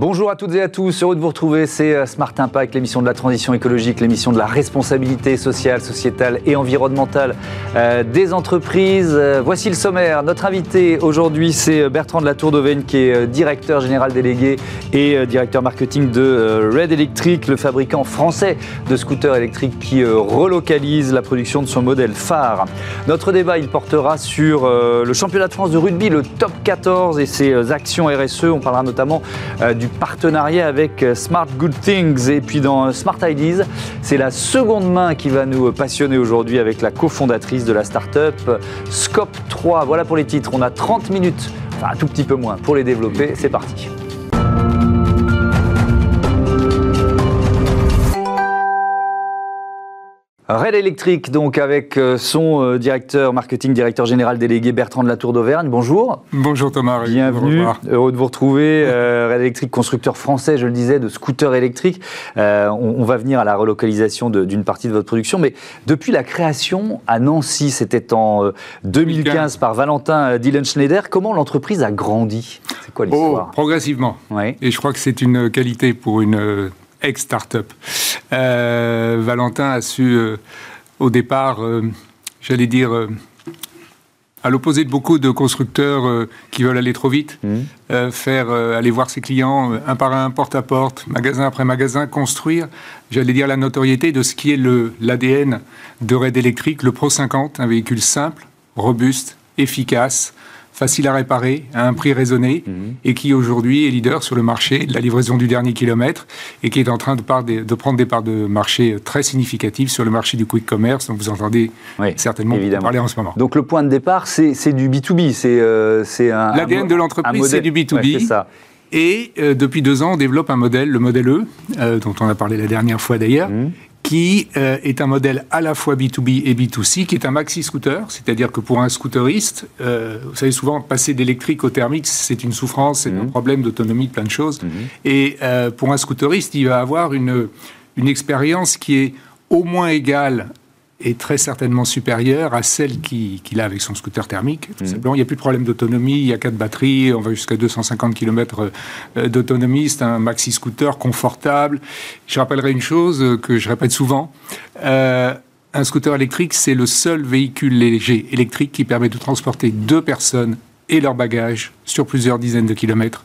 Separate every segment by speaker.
Speaker 1: Bonjour à toutes et à tous, heureux de vous retrouver. C'est euh, Smart Impact, l'émission de la transition écologique, l'émission de la responsabilité sociale, sociétale et environnementale euh, des entreprises. Euh, voici le sommaire. Notre invité aujourd'hui, c'est Bertrand de la Tour d'Auvergne, qui est directeur général délégué et directeur marketing de Red Electric, le fabricant français de scooters électriques qui relocalise la production de son modèle phare. Notre débat, il portera sur le championnat de France de rugby, le top 14 et ses actions RSE. On parlera notamment du partenariat avec euh, Smart Good Things. Et puis dans euh, Smart Ideas, c'est la seconde main qui va nous passionner aujourd'hui avec la cofondatrice de la start-up Scope 3. Voilà pour les titres. On a 30 minutes, enfin un tout petit peu moins, pour les développer. C'est parti. Red Electric, donc avec euh, son euh, directeur marketing, directeur général délégué Bertrand de la Tour d'Auvergne. Bonjour.
Speaker 2: Bonjour Thomas.
Speaker 1: Bienvenue. Heureux de vous retrouver. Euh, Red Electric, constructeur français, je le disais, de scooters électriques. on, va venir à la relocalisation d'une partie de votre production, mais depuis la création à Nancy, c'était en 2015 par Valentin Dylan Schneider. Comment l'entreprise a grandi?
Speaker 2: C'est quoi l'histoire? oh, Progressivement. Et je crois que c'est une qualité pour une ex-startup. Euh, Valentin a su, euh, au départ, euh, j'allais dire, à l'opposé de beaucoup de constructeurs qui veulent aller trop vite, mmh. faire aller voir ses clients un par un, porte à porte, magasin après magasin, construire, j'allais dire, la notoriété de ce qui est l'ADN de Red Electric, le Pro 50, un véhicule simple, robuste, efficace, facile à réparer, à un prix raisonné, mhm. et qui aujourd'hui est leader sur le marché de la livraison du dernier kilomètre, et qui est en train de, de prendre des parts de marché très significatives sur le marché du quick commerce, dont vous entendez certainement parler en ce moment.
Speaker 1: Donc le point de départ, c'est du B2B, c'est euh, un...
Speaker 2: L'ADN de l'entreprise, c'est du B2B. ça. Et euh, depuis deux ans, on développe un modèle, le modèle E, euh, dont on a parlé la dernière fois d'ailleurs, mhm qui euh, est un modèle à la fois B2B et B2C, qui est un maxi-scooter, c'est-à-dire que pour un scooteriste, euh, vous savez souvent, passer d'électrique au thermique, c'est une souffrance, c'est un mhm. problème d'autonomie, plein de choses. Mhm. Et euh, pour un scooteriste, il va avoir une, une expérience qui est au moins égale est très certainement supérieure à celle qu'il a avec son scooter thermique. Tout mmh. simplement, il n'y a plus de problème d'autonomie, il y a quatre batteries, on va jusqu'à 250 km euh, d'autonomie, c'est un maxi scooter confortable. Je rappellerai une chose que je répète souvent. Euh, un scooter électrique, c'est le seul véhicule léger électrique qui permet de transporter deux personnes et leurs bagages sur plusieurs dizaines de kilomètres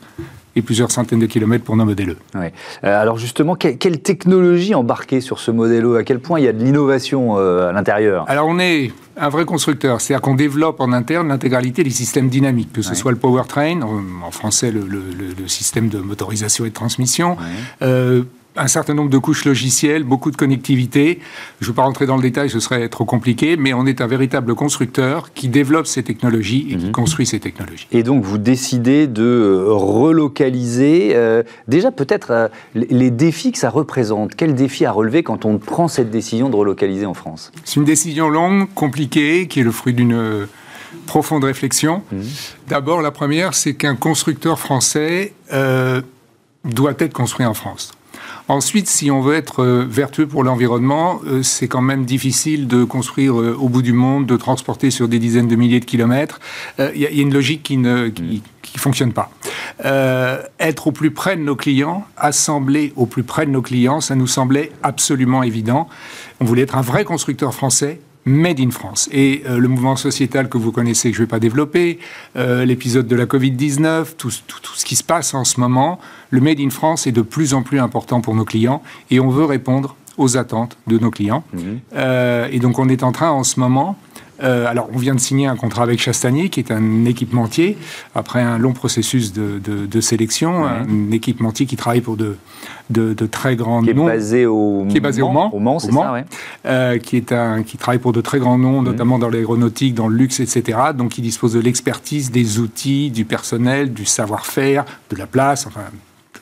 Speaker 2: et plusieurs centaines de kilomètres pour nos modèles E.
Speaker 1: Euh, alors justement, quelle, technologie embarquée sur ce modèle E? À quel point il y a de l'innovation euh, à l'intérieur?
Speaker 2: Alors on est un vrai constructeur, c'est-à-dire qu'on développe en interne l'intégralité des systèmes dynamiques, que ce soit le powertrain, en, français le, système de motorisation et de transmission, euh, un certain nombre de couches logicielles, beaucoup de connectivité. Je ne veux pas rentrer dans le détail, ce serait trop compliqué, mais on est un véritable constructeur qui développe ces technologies et qui mhm. construit ces technologies.
Speaker 1: Et donc vous décidez de euh, relocaliser. Euh, déjà peut-être euh, les défis que ça représente. Quel défi à relever quand on prend cette décision de relocaliser en France?
Speaker 2: C'est une décision longue, compliquée, qui est le fruit d'une profonde réflexion. Mhm. D'abord, la première, c'est qu'un constructeur français doit être construit en France. Ensuite, si on veut être euh, vertueux pour l'environnement, euh, c'est quand même difficile de construire euh, au bout du monde, de transporter sur des dizaines de milliers de kilomètres. Il y, a une logique qui ne qui, fonctionne pas. être au plus près de nos clients, assembler au plus près de nos clients, ça nous semblait absolument évident. On voulait être un vrai constructeur français Made in France. Et euh, le mouvement sociétal que vous connaissez, que je ne vais pas développer, euh, l'épisode de la Covid-19, tout, ce qui se passe en ce moment, le Made in France est de plus en plus important pour nos clients et on veut répondre aux attentes de nos clients. Mmh. Euh, et donc on est en train en ce moment euh, alors, on vient de signer un contrat avec Chastanier, qui est un équipementier, après un long processus de, sélection, un équipementier qui travaille pour de, très grands
Speaker 1: noms. Qui est basé au,
Speaker 2: qui est basé
Speaker 1: Mans,
Speaker 2: au Mans, c'est ça, euh, qui, est un, qui travaille pour de très grands noms, notamment dans l'aéronautique, dans le luxe, etc. Donc, il dispose de l'expertise, des outils, du personnel, du savoir-faire, de la place, enfin,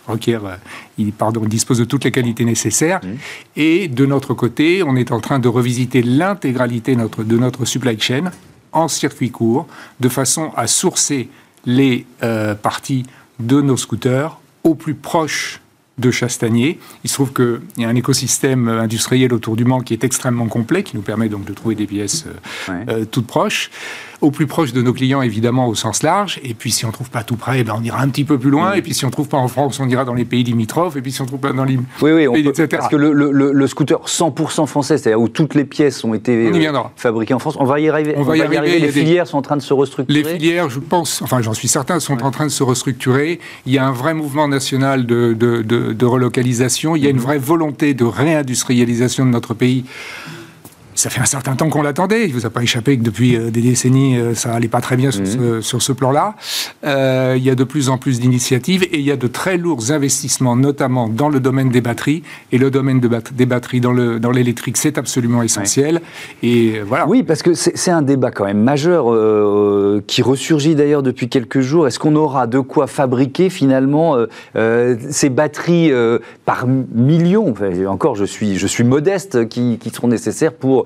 Speaker 2: requiert, euh, il, pardon, dispose de toutes les qualités nécessaires. Mmh. Et de notre côté, on est en train de revisiter l'intégralité de notre supply chain en circuit court, de façon à sourcer les euh, parties de nos scooters au plus proche de Chastanier. Il se trouve qu'il y a un écosystème industriel autour du Mans qui est extrêmement complet, qui nous permet donc de trouver des pièces toutes proches au plus proche de nos clients, évidemment, au sens large. Et puis, si on ne trouve pas tout près, ben, on ira un petit peu plus loin. Et puis, si on ne trouve pas en France, on ira dans les pays limitrophes. Et puis, si on ne trouve pas dans les
Speaker 1: oui, oui, on peut, Parce que le, le, le scooter 100% français, c'est-à-dire où toutes les pièces ont été euh, fabriquées en France, on va y arriver.
Speaker 2: On, va y, arriver.
Speaker 1: Les filières sont en train de se restructurer.
Speaker 2: Les filières, je pense, enfin, j'en suis certain, sont en train de se restructurer. Il y a un vrai mouvement national de, de, de, relocalisation. Il y a une mhm. vraie volonté de réindustrialisation de notre pays ça fait un certain temps qu'on l'attendait. Il ne vous a pas échappé que depuis euh, des décennies, euh, ça allait pas très bien sur mhm. ce, plan-là. Euh, il y a de plus en plus d'initiatives et il y a de très lourds investissements, notamment dans le domaine des batteries. Et le domaine des batteries dans l'électrique, dans c'est absolument essentiel. Et voilà.
Speaker 1: Oui, parce que c'est un débat quand même majeur qui ressurgit d'ailleurs depuis quelques jours. Est-ce qu'on aura de quoi fabriquer finalement ces batteries par millions? Encore, je suis, je suis modeste, qui, qui seront nécessaires pour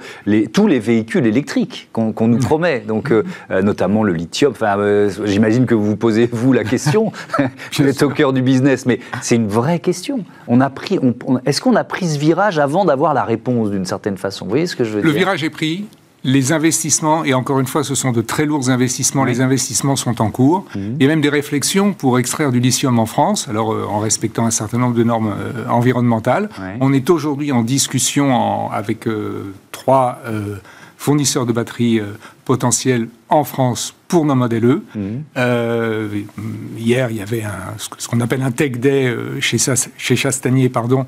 Speaker 1: tous les véhicules électriques qu'on nous promet, donc euh, euh, notamment le lithium. Enfin, euh, j'imagine que vous vous posez vous la question. vous êtes au cœur du business, mais c'est une vraie question. On a pris, est-ce qu'on a pris ce virage avant d'avoir la réponse d'une certaine façon? Vous voyez ce que je veux
Speaker 2: dire?
Speaker 1: Le
Speaker 2: virage est pris les investissements, et encore une fois, ce sont de très lourds investissements, les investissements sont en cours. Mhm. Il y a même des réflexions pour extraire du lithium en France, alors en respectant un certain nombre de normes environnementales. On est aujourd'hui en discussion avec trois euh, fournisseurs de batteries euh, potentiels en France pour nos modèles E. Mhm. Euh, hier, il y avait un, ce qu'on appelle un Tech Day chez, chez Chastanier, pardon,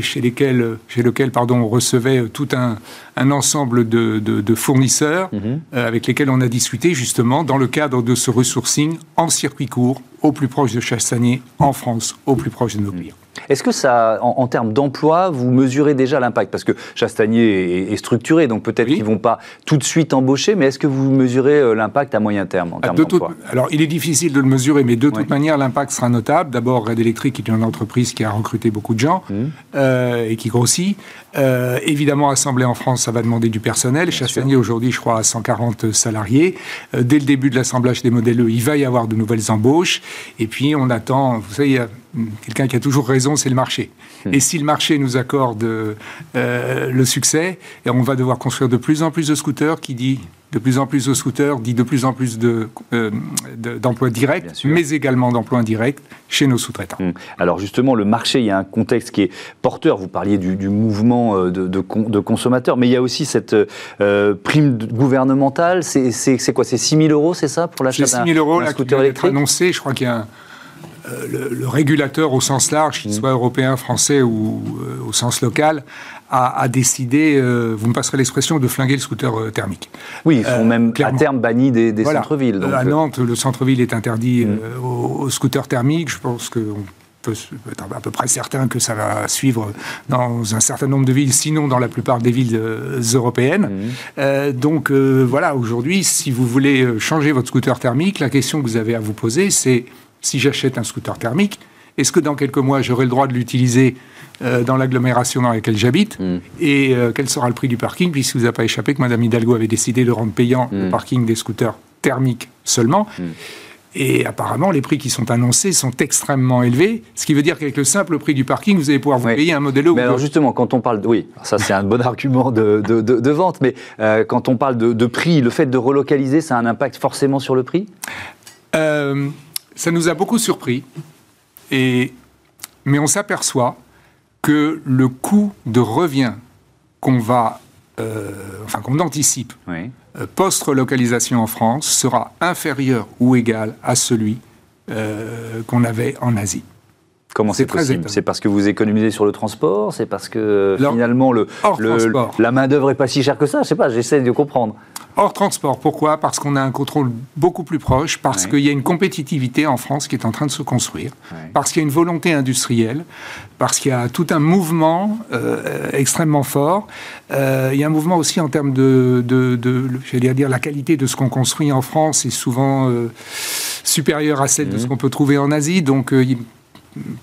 Speaker 2: chez, lesquels, chez lequel pardon, on recevait tout un, un ensemble de, de, fournisseurs mhm. avec lesquels on a discuté justement dans le cadre de ce resourcing en circuit court, au plus proche de Chastanier, en France, au plus proche de nos clients.
Speaker 1: Est-ce que ça, en, termes d'emploi, vous mesurez déjà l'impact? Parce que Chastanier est, structuré, donc peut-être qu'ils ne vont pas tout de suite embaucher, mais est-ce que vous mesurez euh, l'impact à moyen terme en termes d'emploi?
Speaker 2: Alors, il est difficile de le mesurer, mais de toute manière, l'impact sera notable. D'abord, Red Electric est une entreprise qui a recruté beaucoup de gens mmh. euh, et qui grossit. Euh, évidemment, Assemblée en France, ça va demander du personnel. Chastanier, aujourd'hui, je crois, à 140 salariés. dès le début de l'assemblage des modèles E, il va y avoir de nouvelles embauches. Et puis, on attend, vous savez, il y a quelqu'un qui a toujours raison, c'est le marché. Hmm. Et si le marché nous accorde euh, le succès, et on va devoir construire de plus en plus de scooters, qui dit de plus en plus de scooters, dit de plus en plus euh, d'emplois de, directs, mais également d'emplois indirects chez nos sous-traitants. Hmm.
Speaker 1: Alors justement, le marché, il y a un contexte qui est porteur. Vous parliez du, mouvement euh, de, de, consommateurs, mais il y a aussi cette prime gouvernementale. C'est quoi? C'est 6 000 euros, c'est ça, pour l'achat
Speaker 2: d'un scooter électrique? annoncé. Je crois qu'il y a un euh, le, régulateur au sens large, qu'il mm. soit européen, français ou euh, au sens local, a, décidé, euh, vous me passerez l'expression, de flinguer le scooter thermique.
Speaker 1: Oui, ils sont même à terme bannis des, centres-villes.
Speaker 2: À Nantes, le centre-ville est interdit mm. aux, scooters thermiques. Je pense qu'on peut être à peu près certain que ça va suivre dans un certain nombre de villes, sinon dans la plupart des villes européennes. Mm. donc voilà, aujourd'hui, si vous voulez changer votre scooter thermique, la question que vous avez à vous poser, c'est si j'achète un scooter thermique, est-ce que dans quelques mois, j'aurai le droit de l'utiliser euh, dans l'agglomération dans laquelle j'habite mm. Et euh, quel sera le prix du parking Puisque vous a pas échappé que Mme Hidalgo avait décidé de rendre payant le mm. parking des scooters thermiques seulement. Mm. Et apparemment, les prix qui sont annoncés sont extrêmement élevés, ce qui veut dire qu'avec le simple prix du parking, vous allez pouvoir vous payer un modèle
Speaker 1: Mais alors justement, quand on parle, de, oui, ça c'est un bon argument de, de, vente, mais euh, quand on parle de, prix, le fait de relocaliser, ça a un impact forcément sur le prix?
Speaker 2: Ça nous a beaucoup surpris, et, mais on s'aperçoit que le coût de revient qu'on va, euh, enfin qu'on anticipe euh, post-relocalisation en France sera inférieur ou égal à celui euh, qu'on avait en Asie.
Speaker 1: Comment c'est possible? C'est parce que vous économisez sur le transport? C'est parce que finalement le, la main-d'œuvre n'est pas si chère que ça? Je sais pas, j'essaie de comprendre.
Speaker 2: Hors transport, pourquoi? Parce qu'on a un contrôle beaucoup plus proche, parce qu'il y a une compétitivité en France qui est en train de se construire, parce qu'il y a une volonté industrielle, parce qu'il y a tout un mouvement euh, extrêmement fort. Euh, il y a un mouvement aussi en termes de, de, de dire, la qualité de ce qu'on construit en France est souvent euh, supérieure à celle de ce mmh. qu'on peut trouver en Asie, donc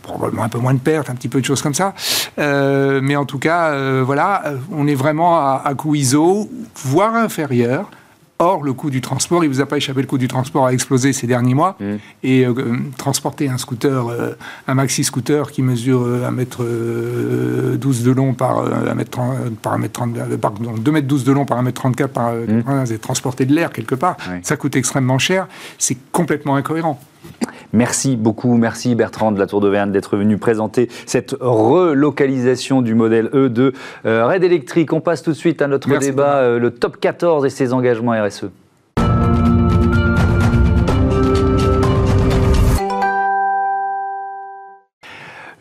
Speaker 2: probablement un peu moins de pertes, un petit peu de choses comme ça. Euh, mais en tout cas, euh, voilà, on est vraiment à, à coût ISO, voire inférieur, Or, le coût du transport, il vous a pas échappé, le coût du transport a explosé ces derniers mois. Mmh. Et euh, transporter un scooter, euh, un maxi scooter qui mesure 1 mètre 12 de long par 1 mètre 30, par 1 mètre 30, pardon, 2 mètres 12 de long par 1 mètre 34 par mmh. et transporter de l'air quelque part, ça coûte extrêmement cher. C'est complètement incohérent.
Speaker 1: Merci beaucoup, merci Bertrand de la Tour d'Auvergne d'être venu présenter cette relocalisation du modèle E de euh, Red Electric. On passe tout de suite à notre débat, euh, le top 14 et ses engagements RSE.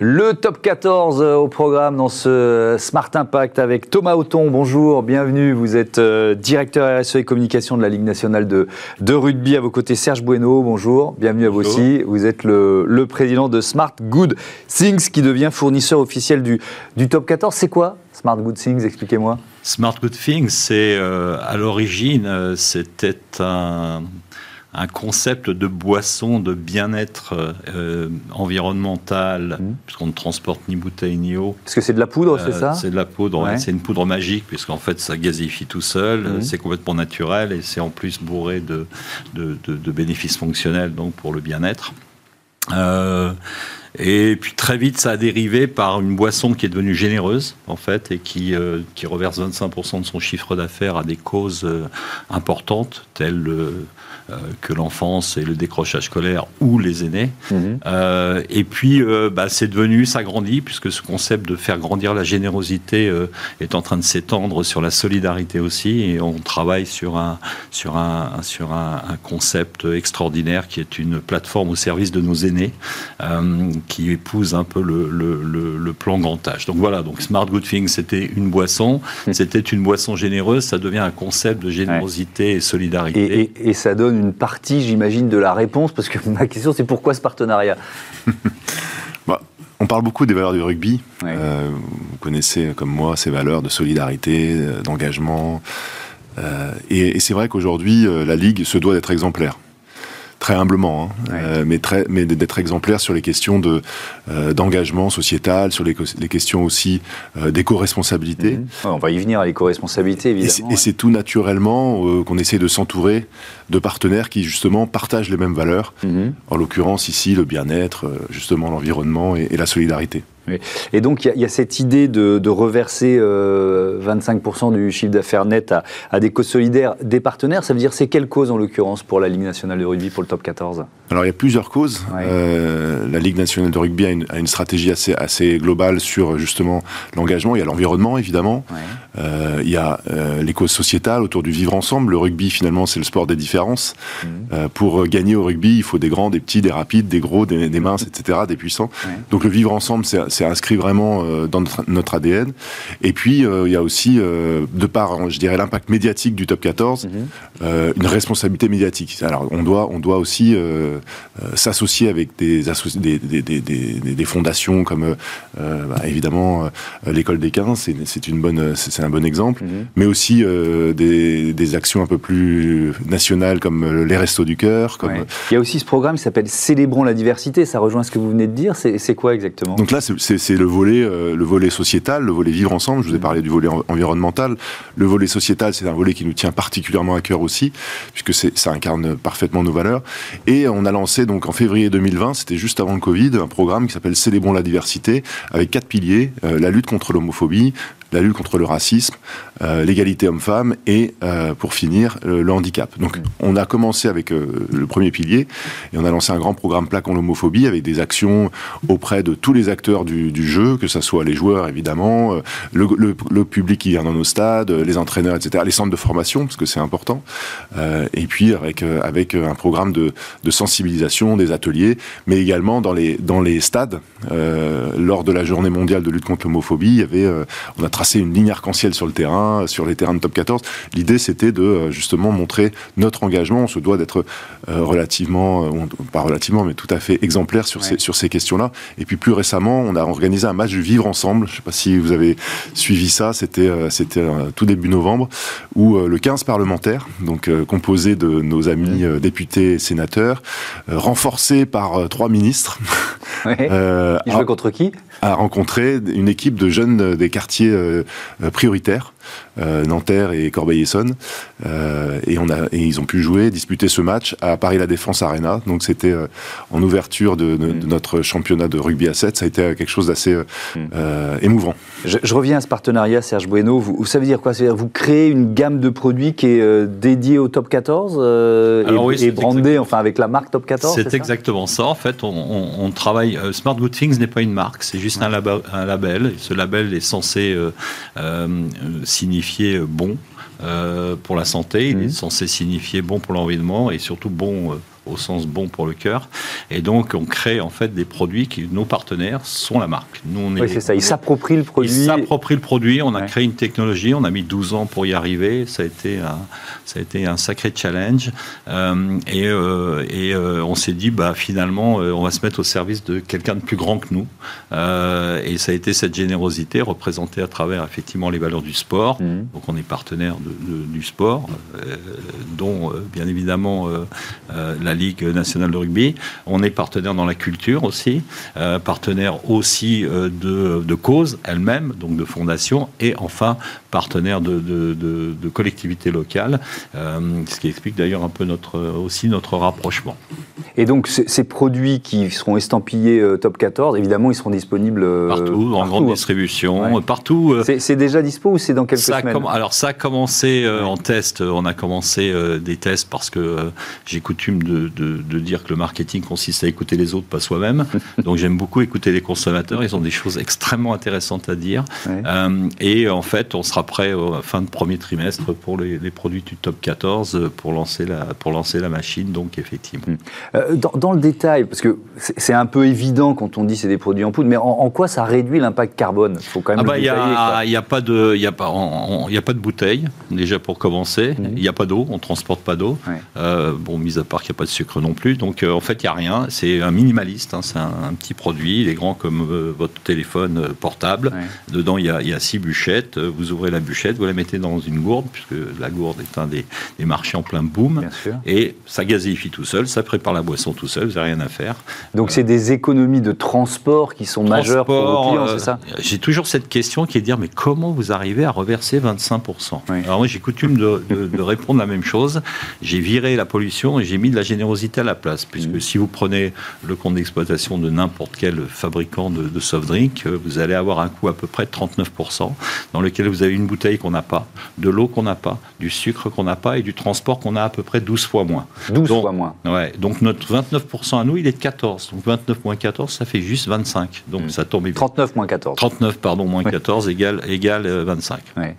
Speaker 1: Le top 14 euh, au programme dans ce Smart Impact avec Thomas Auton. Bonjour, bienvenue. Vous êtes euh, directeur RSE et communication de la Ligue nationale de, de rugby. À vos côtés, Serge Bueno. Bonjour, bienvenue à vous aussi. Vous êtes le, le, président de Smart Good Things qui devient fournisseur officiel du, du top 14. C'est quoi Smart Good Things? Expliquez-moi.
Speaker 3: Smart Good Things, c'est euh, à l'origine, c'était un un concept de boisson de bien-être euh, environnemental, mmh. puisqu'on ne transporte ni bouteille ni eau.
Speaker 1: Parce que c'est de la poudre, c'est ça
Speaker 3: C'est de la poudre, c'est une poudre magique, puisqu'en fait ça gazifie tout seul, mmh. c'est complètement naturel et c'est en plus bourré de, de, bénéfices fonctionnels donc pour le bien-être. Euh, et puis très vite, ça a dérivé par une boisson qui est devenue généreuse, en fait, et qui, euh, qui reverse 25% de son chiffre d'affaires à des causes importantes, telles euh, que l'enfance et le décrochage scolaire ou les aînés. Mhm. Euh, et puis, euh, bah, c'est devenu, ça grandit, puisque ce concept de faire grandir la générosité est en train de s'étendre sur la solidarité aussi. Et on travaille sur un, sur un, sur un, concept extraordinaire qui est une plateforme au service de nos aînés, qui épouse un peu le, le, le, plan grand âge. Donc voilà, donc Smart Good Thing, c'était une boisson, mhm. c'était une boisson généreuse, ça devient un concept de générosité et solidarité.
Speaker 1: Et, et ça donne une partie, j'imagine, de la réponse, parce que ma question, c'est pourquoi ce partenariat
Speaker 4: bah, On parle beaucoup des valeurs du rugby. Euh, vous connaissez, comme moi, ces valeurs de solidarité, euh, d'engagement. Euh, et, et c'est vrai qu'aujourd'hui, la Ligue se doit d'être exemplaire très humblement, hein, euh, mais, très, mais d'être exemplaire sur les questions de euh, d'engagement sociétal, sur les, les questions aussi euh, d'éco-responsabilité.
Speaker 1: Mhm. on va y venir à l'éco-responsabilité, évidemment.
Speaker 4: Et c'est tout naturellement qu'on essaie de s'entourer de partenaires qui justement partagent les mêmes valeurs. Mhm. En l'occurrence ici, le bien-être, justement l'environnement et, la solidarité.
Speaker 1: Et donc, il y, a cette idée de, reverser 25% euh, du chiffre d'affaires net à, des causes solidaires des partenaires. Ça veut dire, c'est quelle cause en l'occurrence pour la Ligue nationale de rugby, pour le top 14
Speaker 4: Alors, il y a plusieurs causes. Euh, la Ligue nationale de rugby a une, stratégie assez, assez, globale sur justement l'engagement. Il y a l'environnement, évidemment. Euh, il y a les causes sociétales autour du vivre ensemble. Le rugby, finalement, c'est le sport des différences. Mmh. pour gagner au rugby, il faut des grands, des petits, des rapides, des gros, des, des minces, etc., des puissants. Donc, le vivre ensemble, c'est c'est inscrit vraiment euh, dans notre, ADN. Et puis, euh, il y a aussi, euh, de par, je dirais, l'impact médiatique du top 14, mhm. une responsabilité médiatique. Alors, on doit, on doit aussi s'associer avec des, des, des, des, fondations comme, bah, évidemment, l'école des 15, c'est une bonne, c'est un bon exemple, mhm. mais aussi des, actions un peu plus nationales comme les Restos du Cœur. Comme...
Speaker 1: Il y a aussi ce programme qui s'appelle Célébrons la diversité. Ça rejoint ce que vous venez de dire. C'est quoi exactement?
Speaker 4: Donc là, c'est le volet, euh, le volet sociétal, le volet vivre ensemble. Je vous ai parlé du volet environnemental. Le volet sociétal, c'est un volet qui nous tient particulièrement à cœur aussi, puisque ça incarne parfaitement nos valeurs. Et on a lancé donc en février 2020, c'était juste avant le Covid, un programme qui s'appelle Célébrons la diversité, avec quatre piliers euh, la lutte contre l'homophobie, la lutte contre le racisme, euh, l'égalité homme-femme et, euh, pour finir, le, handicap. Donc, on a commencé avec euh, le premier pilier et on a lancé un grand programme Plaquant l'homophobie avec des actions auprès de tous les acteurs du, jeu, que ce soit les joueurs, évidemment, le, public qui vient dans nos stades, les entraîneurs, etc., les centres de formation, parce que c'est important, et puis avec, avec un programme de, de, sensibilisation, des ateliers, mais également dans les, dans les stades. lors de la journée mondiale de lutte contre l'homophobie, il y avait, on a tracer une ligne arc-en-ciel sur le terrain, sur les terrains de top 14. L'idée, c'était de euh, justement montrer notre engagement. On se doit d'être euh, relativement, euh, pas relativement, mais tout à fait exemplaire sur ces, sur ces questions-là. Et puis plus récemment, on a organisé un match du Vivre Ensemble. Je ne sais pas si vous avez suivi ça. C'était c'était tout début novembre, où le 15 parlementaires, donc composé de nos amis députés et sénateurs, renforcés par trois ministres,
Speaker 1: Euh, Il jouait contre qui?
Speaker 4: A rencontré une équipe de jeunes des quartiers euh, Nanterre et Corbeil-Essonne. Euh, et, on a, et ils ont pu jouer, disputer ce match à Paris La Défense Arena. Donc c'était euh, en ouverture de, mm. notre championnat de rugby à 7. Ça a été quelque chose d'assez mm. émouvant.
Speaker 1: Je, reviens à ce partenariat, Serge Bueno. Vous, ça veut dire quoi? Vous créez une gamme de produits qui est dédiée au top 14 et, brandée enfin, avec la marque top 14
Speaker 3: C'est exactement ça. En fait, on, travaille. Smart Good Things n'est pas une marque, c'est juste un, label. Ce label est censé signifier bon euh, pour la santé, il est mmh. censé signifier bon pour l'environnement et surtout bon euh, au sens bon pour le cœur. Et donc, on crée en fait des produits qui, nos partenaires, sont la marque.
Speaker 1: Nous, on est, oui, c'est ça. Ils s'approprient le produit.
Speaker 3: Ils s'approprient le produit. On a créé une technologie. On a mis 12 ans pour y arriver. Ça a été un, ça a été un sacré challenge. Euh, et, euh, et euh, on s'est dit, bah, finalement, on va se mettre au service de quelqu'un de plus grand que nous. et ça a été cette générosité représentée à travers effectivement les valeurs du sport. Mmh. Donc, on est partenaire de, du sport, dont bien évidemment la Ligue nationale de rugby. On est partenaire dans la culture aussi, euh, partenaire aussi euh, de, de causes elles-mêmes, donc de fondations, et enfin partenaire de, de, collectivités locales, euh, ce qui explique d'ailleurs un peu notre, aussi notre rapprochement.
Speaker 1: Et donc ces produits qui seront estampillés top 14, évidemment, ils seront disponibles
Speaker 3: partout, en grande distribution, partout.
Speaker 1: C'est déjà dispo ou c'est dans quelques semaines
Speaker 3: Alors ça a commencé en test, on a commencé des tests parce que j'ai coutume de de, dire que le marketing consiste à écouter les autres, pas soi-même. Donc j'aime beaucoup écouter les consommateurs. Ils ont des choses extrêmement intéressantes à dire. Euh, et en fait, on sera prêt à fin de premier trimestre pour les, produits du top 14 pour lancer la, pour lancer la machine. Donc effectivement. Hmm.
Speaker 1: Euh, dans, le détail, parce que c'est un peu évident quand on dit c'est des produits en poudre, mais en, quoi ça réduit l'impact carbone?
Speaker 3: Il faut quand même. Ah bah, il n'y a, pas de, il a pas, a pas de bouteille déjà pour commencer. Hmm. Il n'y a pas d'eau, on transporte pas d'eau. Euh, bon, mis à part qu'il n'y a pas de sucre non plus. Donc euh, en fait, il n'y a rien. C'est un minimaliste. Hein. C'est un, petit produit. Il est grand comme euh, votre téléphone euh, portable. Dedans, il y, a, il y, a, six bûchettes. Vous ouvrez la bûchette, vous la mettez dans une gourde, puisque la gourde est un des, marchés en plein boom. Et ça gazifie tout seul. Ça prépare la boisson tout seul. Vous n'avez rien à faire.
Speaker 1: Donc c'est des économies de transport qui sont majeures pour vos clients, c'est ça
Speaker 3: J'ai toujours cette question qui est de dire mais comment vous arrivez à reverser 25% Alors moi, j'ai coutume de, de répondre la même chose. J'ai viré la pollution et j'ai mis de la générosité à la place, puisque mm. si vous prenez le compte d'exploitation de n'importe quel fabricant de, soft drink, euh, vous allez avoir un coût à peu près de 39%, dans lequel vous avez une bouteille qu'on n'a pas, de l'eau qu'on n'a pas, du sucre qu'on n'a pas et du transport qu'on a à peu près 12 fois moins.
Speaker 1: 12 fois moins.
Speaker 3: Ouais, donc notre 29% à nous, il est de 14. Donc 29 moins 14, ça fait juste 25. Donc mm. ça tombe.
Speaker 1: 39 moins 14.
Speaker 3: 39, pardon, moins 14 égale, égale 25. Euh,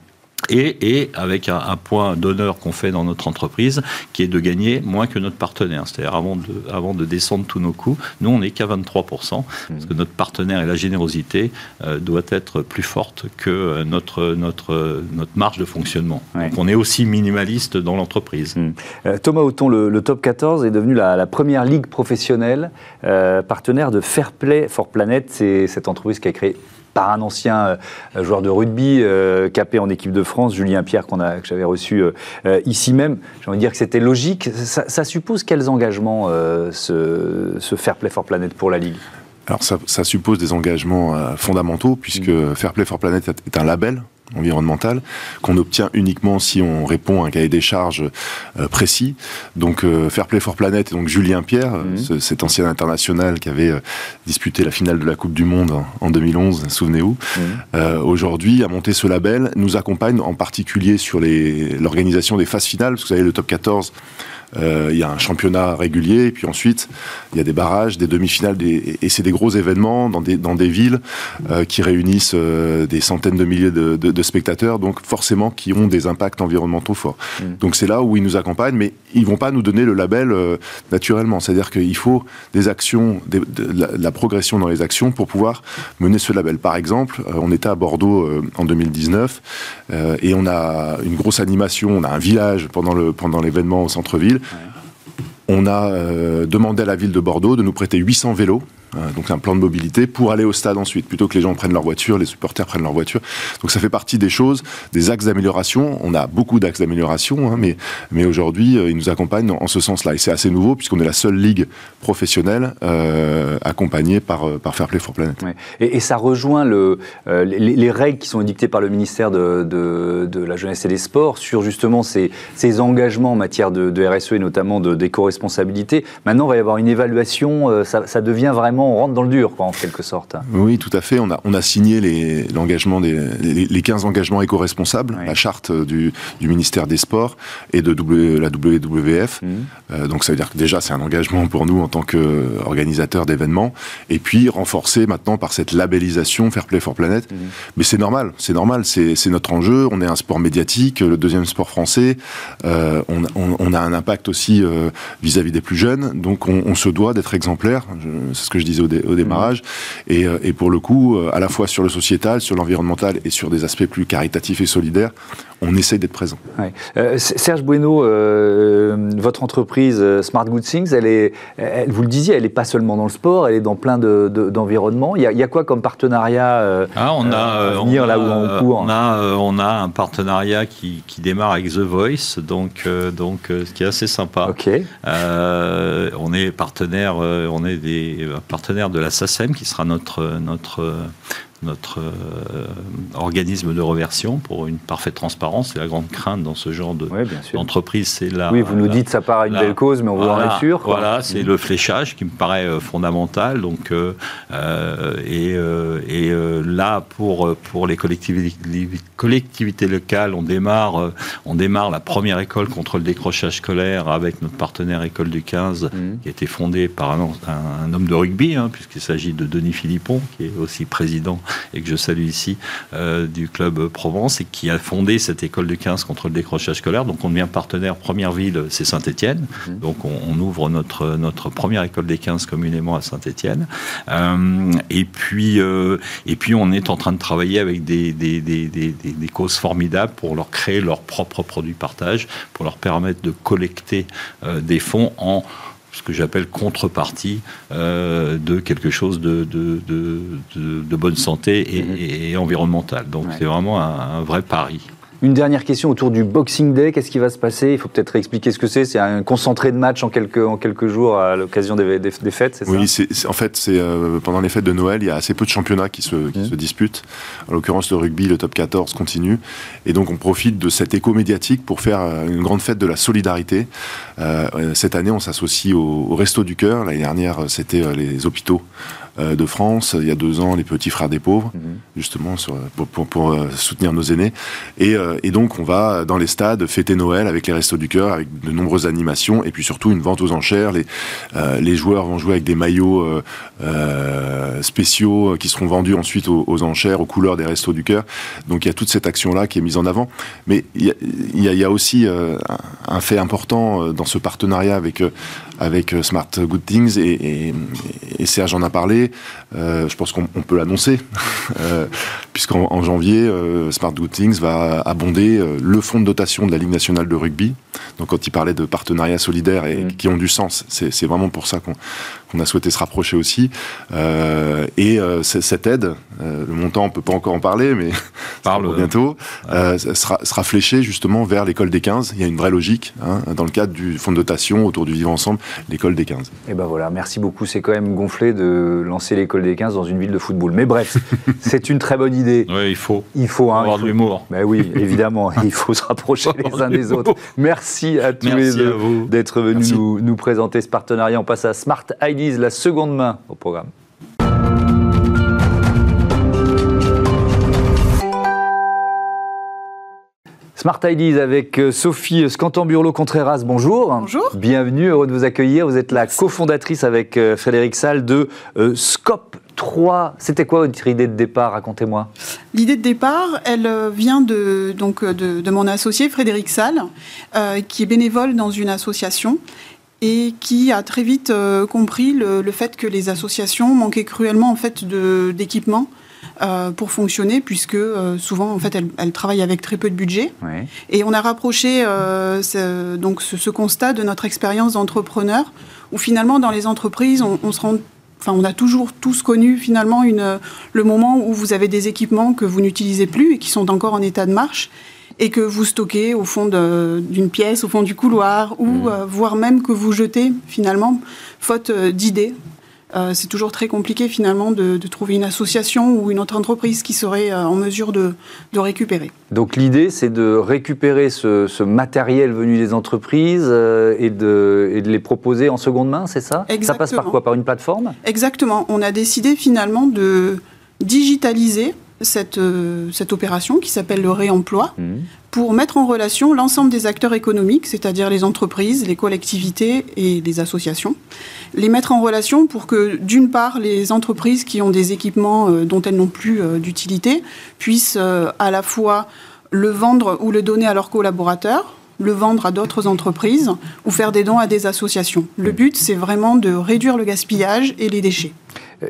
Speaker 3: ouais et, avec un, point d'honneur qu'on fait dans notre entreprise, qui est de gagner moins que notre partenaire. C'est-à-dire avant de, avant de descendre tous nos coûts, nous on n'est qu'à 23%, parce que notre partenaire et la générosité euh, doit être plus forte que euh, notre, notre, notre marge de fonctionnement. Donc on est aussi minimaliste dans l'entreprise.
Speaker 1: Hmm. Euh, Thomas Auton, le, Top 14 est devenu la, première ligue professionnelle partenaire de Fair Play for Planet. C'est cette entreprise qui a créé par un ancien euh, joueur de rugby euh, capé en équipe de France, Julien Pierre, qu'on a, que j'avais reçu euh, ici même. J'ai envie de dire que c'était logique. Ça, suppose quels engagements ce, Fair Play for Planet pour la Ligue?
Speaker 4: Alors ça, ça, suppose des engagements fondamentaux, puisque mmh. Fair Play for Planet est un label environnementale qu'on obtient uniquement si on répond à un cahier des charges euh, précis. Donc euh, Fair Play for Planet, et donc Julien Pierre, mhm. cet ancien international qui avait euh, disputé la finale de la Coupe du Monde en 2011, souvenez-vous, mhm. aujourd'hui a monté ce label, nous accompagne en particulier sur l'organisation des phases finales, parce que vous savez le top 14 euh, il y a un championnat régulier, et puis ensuite, il y a des barrages, des demi-finales, et c'est des gros événements dans des, dans des villes euh, qui réunissent euh, des centaines de milliers de, de, spectateurs, donc forcément qui ont des impacts environnementaux forts. Mm. Donc c'est là où ils nous accompagnent, mais ils vont pas nous donner le label naturellement. C'est-à-dire qu'il faut des actions, de, la, progression dans les actions pour pouvoir mener ce label. Par exemple, on était à Bordeaux en 2019 et on a une grosse animation, on a un village pendant le pendant l'événement au centre-ville on a euh, demandé à la ville de Bordeaux de nous prêter 800 vélos donc un plan de mobilité pour aller au stade ensuite, plutôt que les gens prennent leur voiture, les supporters prennent leur voiture. Donc ça fait partie des choses, des axes d'amélioration. On a beaucoup d'axes d'amélioration, hein, mais, mais aujourd'hui, ils nous accompagnent en ce sens-là. Et c'est assez nouveau, puisqu'on est la seule ligue professionnelle accompagnée par, par Fair Play for Planet.
Speaker 1: Et, ça rejoint le, les, règles qui sont édictées par le ministère de, la Jeunesse et des Sports sur justement ces, engagements en matière de, RSE et notamment d'éco-responsabilité. Maintenant, il va y avoir une évaluation, ça devient vraiment, on rentre dans le dur, quoi, en quelque sorte.
Speaker 4: Oui, tout à fait. On a, on a signé l'engagement des les, 15 engagements éco-responsables, la charte du, du, ministère des Sports et de la WWF. Mmh. Euh, donc ça veut dire que déjà c'est un engagement pour nous en tant qu'organisateurs d'événements. Et puis renforcé maintenant par cette labellisation Fair Play for Planet. Mmh. Mais c'est normal, c'est normal, c'est notre enjeu. On est un sport médiatique, le deuxième sport français. Euh, on, on, a un impact aussi euh, vis-à-vis des plus jeunes. Donc on, on se doit d'être exemplaire. C'est ce que je disais au, au démarrage. Mmh. Et, et, pour le coup, à la fois sur le sociétal, sur l'environnemental et sur des aspects plus caritatifs et solidaires, on essaye d'être présent.
Speaker 1: Euh, Serge Bueno, euh, votre entreprise euh, Smart Good Things, elle est, vous le disiez, elle n'est pas seulement dans le sport, elle est dans plein d'environnements. De, il, y a quoi comme partenariat
Speaker 3: ah, on a, à venir là où on court on a, on a un partenariat qui, qui, démarre avec The Voice, donc, donc ce qui est assez sympa. On est partenaire, on est des partenaires de la SACEM qui sera notre notre notre euh, organisme de reversion pour une parfaite transparence. C'est la grande crainte dans ce genre d'entreprise. c'est la.
Speaker 1: Oui, vous nous dites ça part à une belle cause, mais on voilà, en est sûr.
Speaker 3: Voilà, c'est le fléchage qui me paraît euh, fondamental. Donc, euh, et, et là, pour, pour les collectivités, collectivités locales, on démarre, on démarre la première école contre le décrochage scolaire avec notre partenaire École du 15, mmh. qui a été fondée par un, un, homme de rugby, hein, puisqu'il s'agit de Denis Philippon, qui est aussi président et que je salue ici, euh, du Club Provence, et qui a fondé cette école de 15 contre le décrochage scolaire. Donc on devient partenaire, première ville, c'est Saint-Étienne. Mhm. Donc on, ouvre notre, notre première école des 15 communément à Saint-Étienne. Euh, et, puis, euh, et puis on est en train de travailler avec des, des, des, des, causes formidables pour leur créer leur propre produit partage, pour leur permettre de collecter des fonds en ce que j'appelle contrepartie euh, de quelque chose de, de, de, bonne santé et, mhm. environnementale. Donc c'est vraiment un, vrai pari.
Speaker 1: Une dernière question autour du Boxing Day. Qu'est-ce qui va se passer? Il faut peut-être expliquer ce que c'est. C'est un concentré de match en quelques, en quelques jours à l'occasion des, des, fêtes, c'est
Speaker 4: ça? Oui, en fait, c'est euh, pendant les fêtes de Noël, il y a assez peu de championnats qui se, qui mmh. se disputent. En l'occurrence, le rugby, le top 14 continue. Et donc, on profite de cet écho médiatique pour faire euh, une grande fête de la solidarité. Euh, cette année, on s'associe au, au Resto du Cœur. L'année dernière, c'était les hôpitaux euh, de France, il y a deux ans, les petits frères des pauvres, mhm. justement, pour, euh, soutenir nos aînés. Euh, et, donc, on va dans les stades fêter Noël avec les Restos du Cœur, avec de nombreuses animations, et puis surtout une vente aux enchères. Les, les joueurs vont jouer avec des maillots spéciaux qui seront vendus ensuite aux, enchères, aux couleurs des Restos du Cœur. Donc, il y a toute cette action-là qui est mise en avant. Mais il y a, aussi un fait important dans ce partenariat avec, avec Smart Good Things, et, Serge en a parlé, euh, je pense qu'on peut l'annoncer, euh, puisqu'en janvier, euh, Smart Good Things va abonder le fonds de dotation de la Ligue nationale de rugby. Donc quand il parlait de partenariats solidaires et mmh. qui ont du sens, c'est vraiment pour ça qu'on a souhaité se rapprocher aussi. Euh, et euh, cette aide, euh, le montant, on peut pas encore en parler, mais Parle, bientôt, sera, sera fléché justement vers l'école des 15. Il y a une vraie logique hein, dans le cadre du fonds de dotation autour du vivre ensemble, l'école des 15.
Speaker 1: Et ben voilà, merci beaucoup. C'est quand même gonflé de lancer l'école des 15 dans une ville de football. Mais bref, c'est une très bonne idée.
Speaker 3: Oui, il faut.
Speaker 1: Il faut
Speaker 3: hein, avoir de l'humour.
Speaker 1: Ben oui, évidemment, il faut se rapprocher les uns des autres. Merci à tous les deux d'être venus nous, nous, présenter ce partenariat. On passe à Smart ID la seconde main au programme. Smart Ideas avec euh, Sophie Scantamburlo-Contreras, bonjour.
Speaker 5: Bonjour.
Speaker 1: Bienvenue, heureux de vous accueillir. Vous êtes la cofondatrice avec euh, Frédéric Salle de euh, Scope 3. C'était quoi votre idée de départ Racontez-moi.
Speaker 5: L'idée de départ, elle vient de, donc, de, mon associé Frédéric Salle, qui est bénévole dans une association et qui a très vite euh, compris le, fait que les associations manquaient cruellement en fait d'équipement. Euh, pour fonctionner, puisque euh, souvent, en fait, elles, travaillent avec très peu de budget. Et on a rapproché ce, donc ce, constat de notre expérience d'entrepreneur, où finalement, dans les entreprises, on, se rend enfin, on a toujours tous connu finalement une, le moment où vous avez des équipements que vous n'utilisez plus et qui sont encore en état de marche et que vous stockez au fond d'une pièce, au fond du couloir, ou mmh. euh, voire même que vous jetez finalement, faute euh, d'idées. Euh, c'est toujours très compliqué finalement de, trouver une association ou une autre entreprise qui serait en mesure de, récupérer.
Speaker 1: Donc l'idée, c'est de récupérer ce, matériel venu des entreprises et, de, et, de, les proposer en seconde main, c'est ça?
Speaker 5: Exactement.
Speaker 1: Ça passe par quoi? Par une plateforme?
Speaker 5: Exactement. On a décidé finalement de digitaliser cette, euh, cette opération qui s'appelle le réemploi mmh. pour mettre en relation l'ensemble des acteurs économiques, c'est-à-dire les entreprises, les collectivités et les associations. Les mettre en relation pour que, d'une part, les entreprises qui ont des équipements euh, dont elles n'ont plus euh, d'utilité puissent à la fois le vendre ou le donner à leurs collaborateurs, le vendre à d'autres entreprises ou faire des dons à des associations. Le mmh. but, c'est vraiment de réduire le gaspillage et les déchets.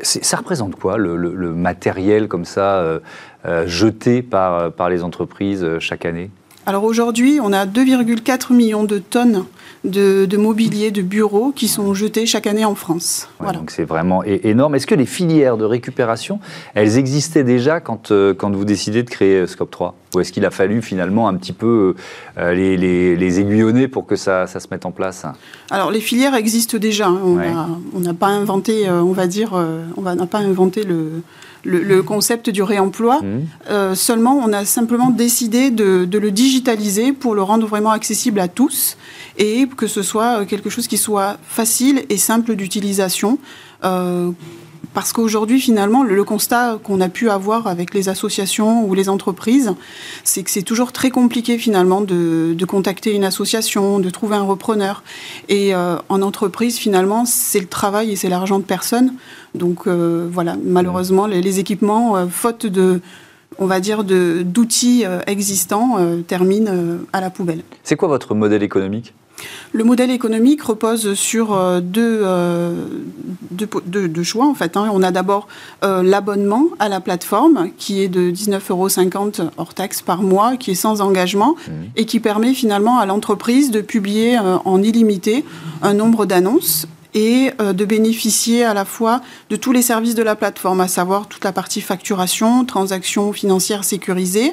Speaker 1: Ça représente quoi, le, matériel comme ça euh, euh, jeté par, par les entreprises euh, chaque année?
Speaker 5: Alors aujourd'hui, on a 2,4 millions de tonnes de, mobilier, de bureaux qui sont jetés chaque année en France.
Speaker 1: voilà. Donc c'est vraiment énorme. Est-ce que les filières de récupération, elles existaient déjà quand, quand vous décidez de créer Scope 3 Ou est-ce qu'il a fallu finalement un petit peu les, les, aiguillonner pour que ça, ça, se mette en place?
Speaker 5: Alors les filières existent déjà. Hein. On n'a pas inventé, on va dire, on n'a pas inventé le le, concept du réemploi. Mmh. Euh, seulement, on a simplement décidé de, le digitaliser pour le rendre vraiment accessible à tous et que ce soit quelque chose qui soit facile et simple d'utilisation. Euh, parce qu'aujourd'hui, finalement, le, constat qu'on a pu avoir avec les associations ou les entreprises, c'est que c'est toujours très compliqué, finalement, de, contacter une association, de trouver un repreneur. Et euh, en entreprise, finalement, c'est le travail et c'est l'argent de personne. Donc, euh, voilà, malheureusement, les, équipements, euh, faute de on va dire, d'outils existants, terminent à la poubelle.
Speaker 1: C'est quoi votre modèle économique?
Speaker 5: Le modèle économique repose sur euh, euh, deux, choix. En fait, hein. On a d'abord euh, l'abonnement à la plateforme qui est de 19,50 euros hors taxe par mois, qui est sans engagement mmh. et qui permet finalement à l'entreprise de publier en illimité un nombre d'annonces et de bénéficier à la fois de tous les services de la plateforme, à savoir toute la partie facturation, transactions financières sécurisées,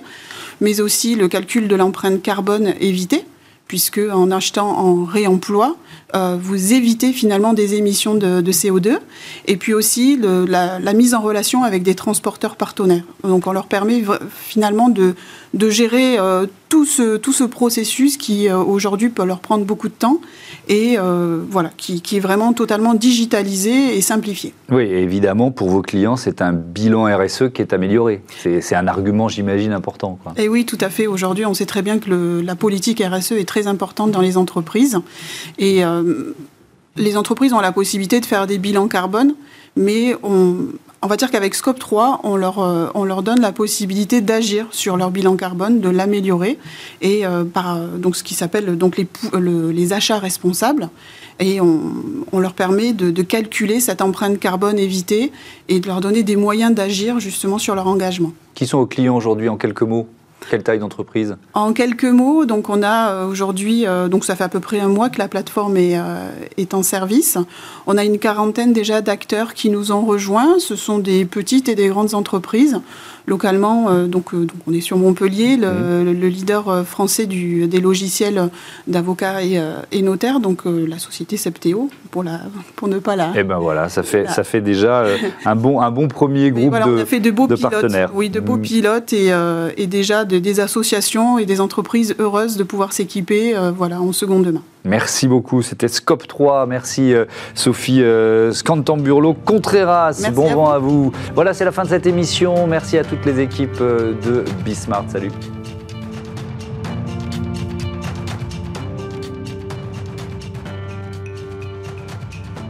Speaker 5: mais aussi le calcul de l'empreinte carbone évitée puisque en achetant en réemploi, euh, vous évitez finalement des émissions de, CO2, et puis aussi la, mise en relation avec des transporteurs partenaires. Donc on leur permet finalement de, gérer euh, tout, ce, tout ce processus qui euh, aujourd'hui peut leur prendre beaucoup de temps et voilà, qui, qui, est vraiment totalement digitalisé et simplifié.
Speaker 1: Oui, évidemment, pour vos clients, c'est un bilan RSE qui est amélioré. C'est un argument, j'imagine, important.
Speaker 5: Et oui, tout à fait. Aujourd'hui, on sait très bien que le, la politique RSE est très importante dans les entreprises. Et euh, les entreprises ont la possibilité de faire des bilans carbone, mais on, va dire qu'avec Scope 3, on leur, euh, on leur donne la possibilité d'agir sur leur bilan carbone, de l'améliorer, et euh, par donc ce qui s'appelle les, les achats responsables. Et on, leur permet de, de, calculer cette empreinte carbone évitée et de leur donner des moyens d'agir justement sur leur engagement.
Speaker 1: Qui sont vos clients aujourd'hui en quelques mots? Quelle taille d'entreprise
Speaker 5: En quelques mots, donc on a euh, aujourd'hui, euh, donc ça fait à peu près un mois que la plateforme est, euh, est en service. On a une quarantaine déjà d'acteurs qui nous ont rejoints. Ce sont des petites et des grandes entreprises localement, donc, donc, on est sur Montpellier, le, mmh. leader français du, des logiciels d'avocats et, notaires, donc la société Septéo, pour, la, pour ne pas la...
Speaker 1: Eh ben voilà, ça fait, ça fait déjà un, bon, un bon premier groupe de, on a fait de, beaux pilotes, partenaires.
Speaker 5: Oui, de beaux mmh. pilotes et, et déjà des associations et des entreprises heureuses de pouvoir s'équiper voilà, en seconde main.
Speaker 1: Merci beaucoup. C'était Scope 3. Merci euh, Sophie euh, Scantamburlo Contreras. bon vent à vous. Voilà, c'est la fin de cette émission. Merci à toutes les équipes euh, de Bismart. Salut.